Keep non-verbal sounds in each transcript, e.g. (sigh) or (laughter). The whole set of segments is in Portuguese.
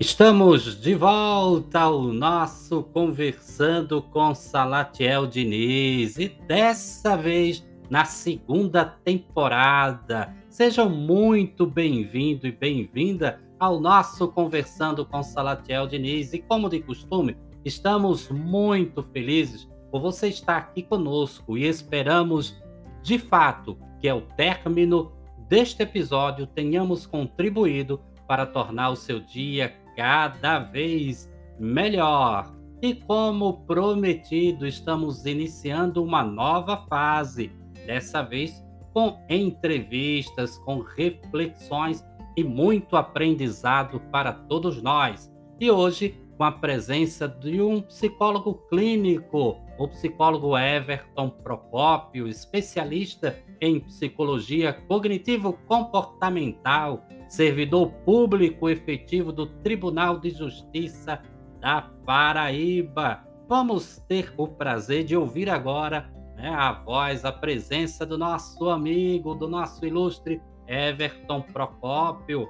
Estamos de volta ao nosso Conversando com Salatiel Diniz. E dessa vez na segunda temporada. Sejam muito bem-vindo e bem-vinda ao nosso Conversando com Salatiel Diniz. E como de costume, estamos muito felizes por você estar aqui conosco. E esperamos de fato que ao término deste episódio tenhamos contribuído para tornar o seu dia cada vez melhor. E como prometido, estamos iniciando uma nova fase, dessa vez com entrevistas, com reflexões e muito aprendizado para todos nós. E hoje, com a presença de um psicólogo clínico, o psicólogo Everton Procópio, especialista em psicologia cognitivo-comportamental servidor público efetivo do Tribunal de Justiça da Paraíba. Vamos ter o prazer de ouvir agora né, a voz, a presença do nosso amigo, do nosso ilustre Everton Procópio.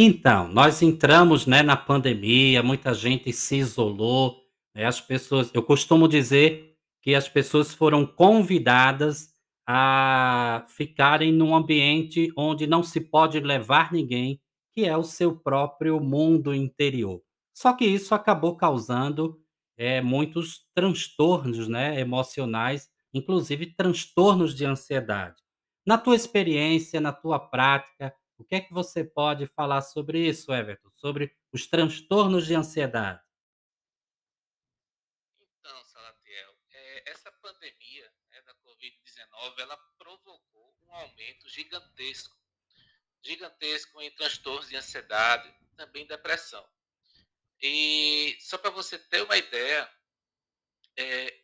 Então, nós entramos né, na pandemia, muita gente se isolou, né, as pessoas, eu costumo dizer que as pessoas foram convidadas a ficarem num ambiente onde não se pode levar ninguém, que é o seu próprio mundo interior. Só que isso acabou causando é, muitos transtornos né, emocionais, inclusive transtornos de ansiedade. Na tua experiência, na tua prática, o que é que você pode falar sobre isso, Everton? Sobre os transtornos de ansiedade? ela provocou um aumento gigantesco, gigantesco em transtornos de ansiedade, também depressão. E só para você ter uma ideia, é,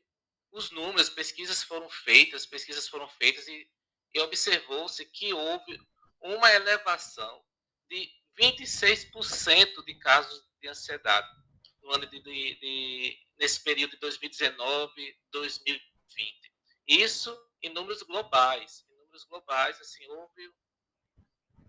os números, pesquisas foram feitas, pesquisas foram feitas e, e observou-se que houve uma elevação de 26% de casos de ansiedade no ano de, de, de, nesse período de 2019 2020. Isso em números globais. Em números globais, assim, houve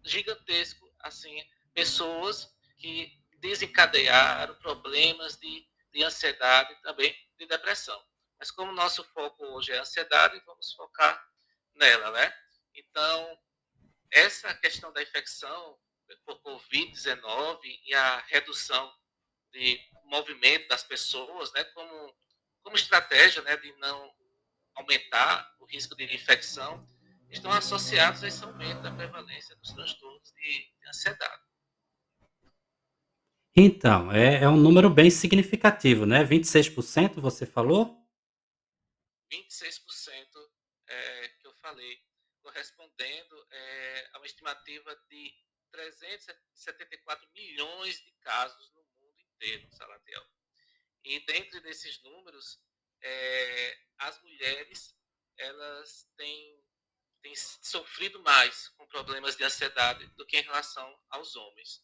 gigantesco, assim, pessoas que desencadearam problemas de, de ansiedade e também de depressão. Mas como nosso foco hoje é ansiedade, vamos focar nela, né? Então, essa questão da infecção por Covid-19 e a redução de movimento das pessoas, né, como, como estratégia né, de não aumentar o risco de infecção, estão associados a esse aumento da prevalência dos transtornos de, de ansiedade. Então, é, é, um número bem significativo, né? 26% você falou? 26% é, que eu falei, correspondendo é, a uma estimativa de 374 milhões de casos no mundo inteiro, Salatiel. E dentro desses números, é, as mulheres elas têm, têm sofrido mais com problemas de ansiedade do que em relação aos homens.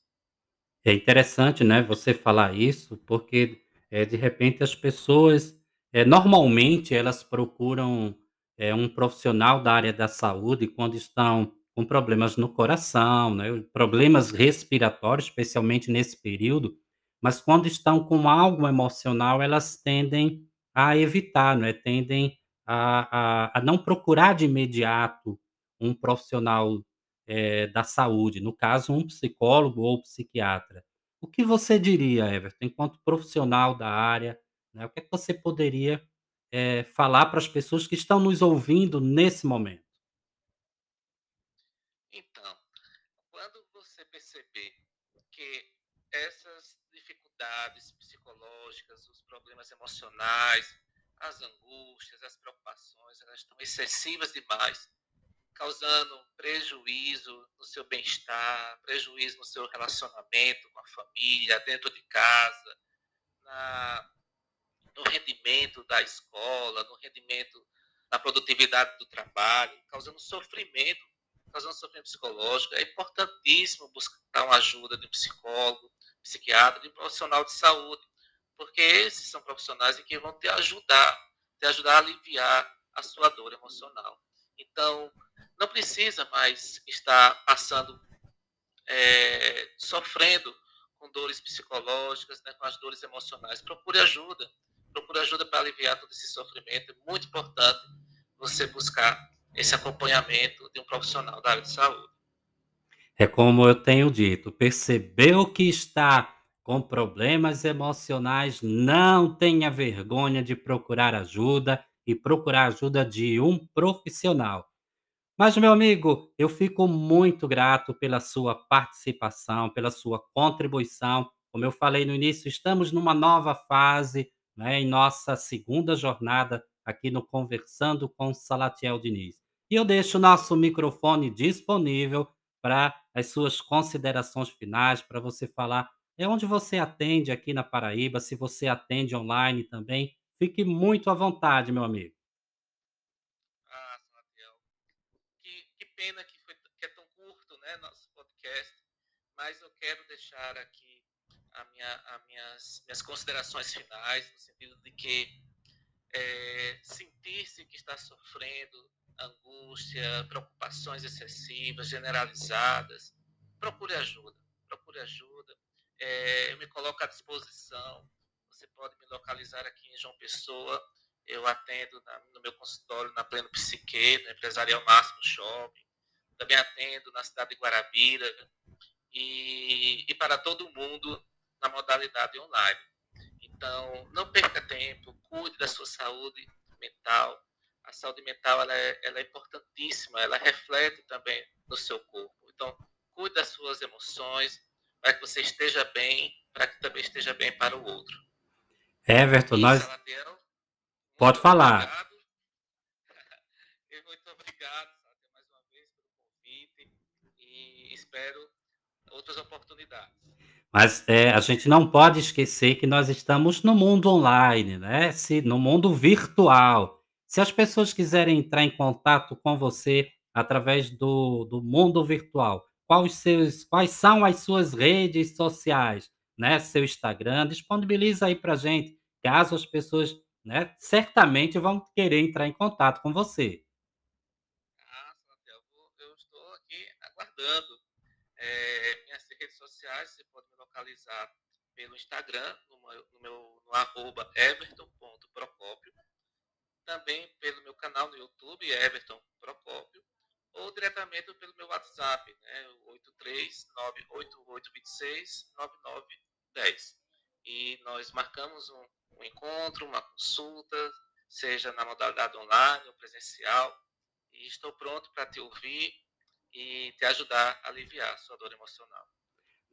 É interessante, né, você falar isso, porque é, de repente as pessoas, é, normalmente elas procuram é, um profissional da área da saúde quando estão com problemas no coração, né, problemas respiratórios, especialmente nesse período, mas quando estão com algo emocional, elas tendem a evitar, né? tendem a, a, a não procurar de imediato um profissional eh, da saúde, no caso, um psicólogo ou psiquiatra. O que você diria, Everton, enquanto profissional da área, né, o que é que você poderia, eh, falar para as pessoas que estão nos ouvindo nesse momento? Então, quando você perceber que essas dificuldades psicológicas, os problemas emocionais, as angústias, as preocupações, elas estão excessivas demais, causando prejuízo no seu bem-estar, prejuízo no seu relacionamento com a família, dentro de casa, na, no rendimento da escola, no rendimento na produtividade do trabalho, causando sofrimento, causando sofrimento psicológico. É importantíssimo buscar uma ajuda de um psicólogo, psiquiatra, de um profissional de saúde, porque esses são profissionais que vão te ajudar, te ajudar a aliviar a sua dor emocional. Então, não precisa mais estar passando, é, sofrendo com dores psicológicas, né, com as dores emocionais. Procure ajuda. Procure ajuda para aliviar todo esse sofrimento. É muito importante você buscar esse acompanhamento de um profissional da área de saúde. É como eu tenho dito, percebeu que está com problemas emocionais, não tenha vergonha de procurar ajuda e procurar ajuda de um profissional. Mas, meu amigo, eu fico muito grato pela sua participação, pela sua contribuição. Como eu falei no início, estamos numa nova fase, né, em nossa segunda jornada aqui no Conversando com Salatiel Diniz. E eu deixo o nosso microfone disponível para as suas considerações finais, para você falar é onde você atende aqui na Paraíba, se você atende online também. Fique muito à vontade, meu amigo. Ah, Salatiel, que, que pena que, foi, que é tão curto, né, nosso podcast, mas eu quero deixar aqui minha, as minhas, minhas considerações finais, no sentido de que é, sentir-se que está sofrendo angústia, preocupações excessivas, generalizadas, procure ajuda, procure ajuda. É, eu me coloco à disposição. Você pode me localizar aqui em João Pessoa. Eu atendo na, no meu consultório na Pleno Psique, no Empresarial Máximo Shopping. Também atendo na cidade de Guarabira e, e para todo mundo na modalidade online. Então, não perca tempo, cuide da sua saúde mental. A saúde mental ela é, ela é importantíssima, ela reflete também no seu corpo. Então, cuide das suas emoções, para que você esteja bem, para que também esteja bem para o outro. Everton, e, nós. Pode falar. Obrigado. (laughs) muito obrigado, mais uma vez pelo convite e espero outras oportunidades. Mas é, a gente não pode esquecer que nós estamos no mundo online, né? Se, no mundo virtual. Se as pessoas quiserem entrar em contato com você através do, do mundo virtual, quais, seus, quais são as suas redes sociais, né? Seu Instagram, disponibiliza aí para gente, caso as pessoas, né, certamente vão querer entrar em contato com você. Ah, Santiago, eu estou aqui aguardando. É, minhas redes sociais, localizar pelo Instagram, no meu, no, meu, no arroba everton.procópio, também pelo meu canal no YouTube, Everton Procópio, ou diretamente pelo meu WhatsApp, né, 83988269910. E nós marcamos um, um encontro, uma consulta, seja na modalidade online ou presencial, e estou pronto para te ouvir e te ajudar a aliviar sua dor emocional.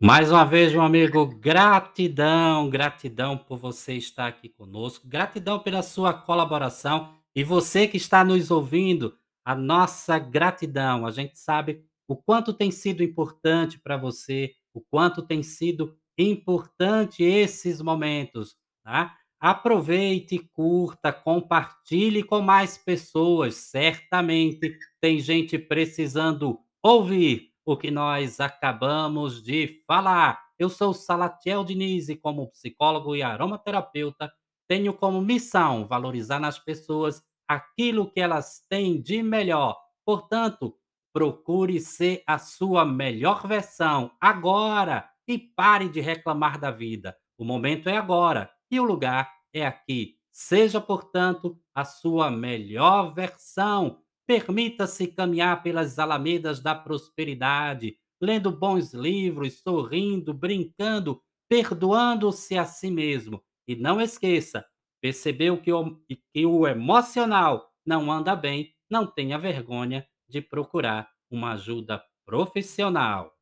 Mais uma vez, meu amigo, gratidão, gratidão por você estar aqui conosco, gratidão pela sua colaboração e você que está nos ouvindo, a nossa gratidão. A gente sabe o quanto tem sido importante para você, o quanto tem sido importante esses momentos, tá? Aproveite, curta, compartilhe com mais pessoas. Certamente tem gente precisando ouvir o que nós acabamos de falar. Eu sou Salatiel Diniz e como psicólogo e aromaterapeuta, tenho como missão valorizar nas pessoas aquilo que elas têm de melhor. Portanto, procure ser a sua melhor versão agora e pare de reclamar da vida. O momento é agora e o lugar é aqui. Seja, portanto, a sua melhor versão. Permita-se caminhar pelas alamedas da prosperidade, lendo bons livros, sorrindo, brincando, perdoando-se a si mesmo. E não esqueça, percebeu que o, que o emocional não anda bem, não tenha vergonha de procurar uma ajuda profissional.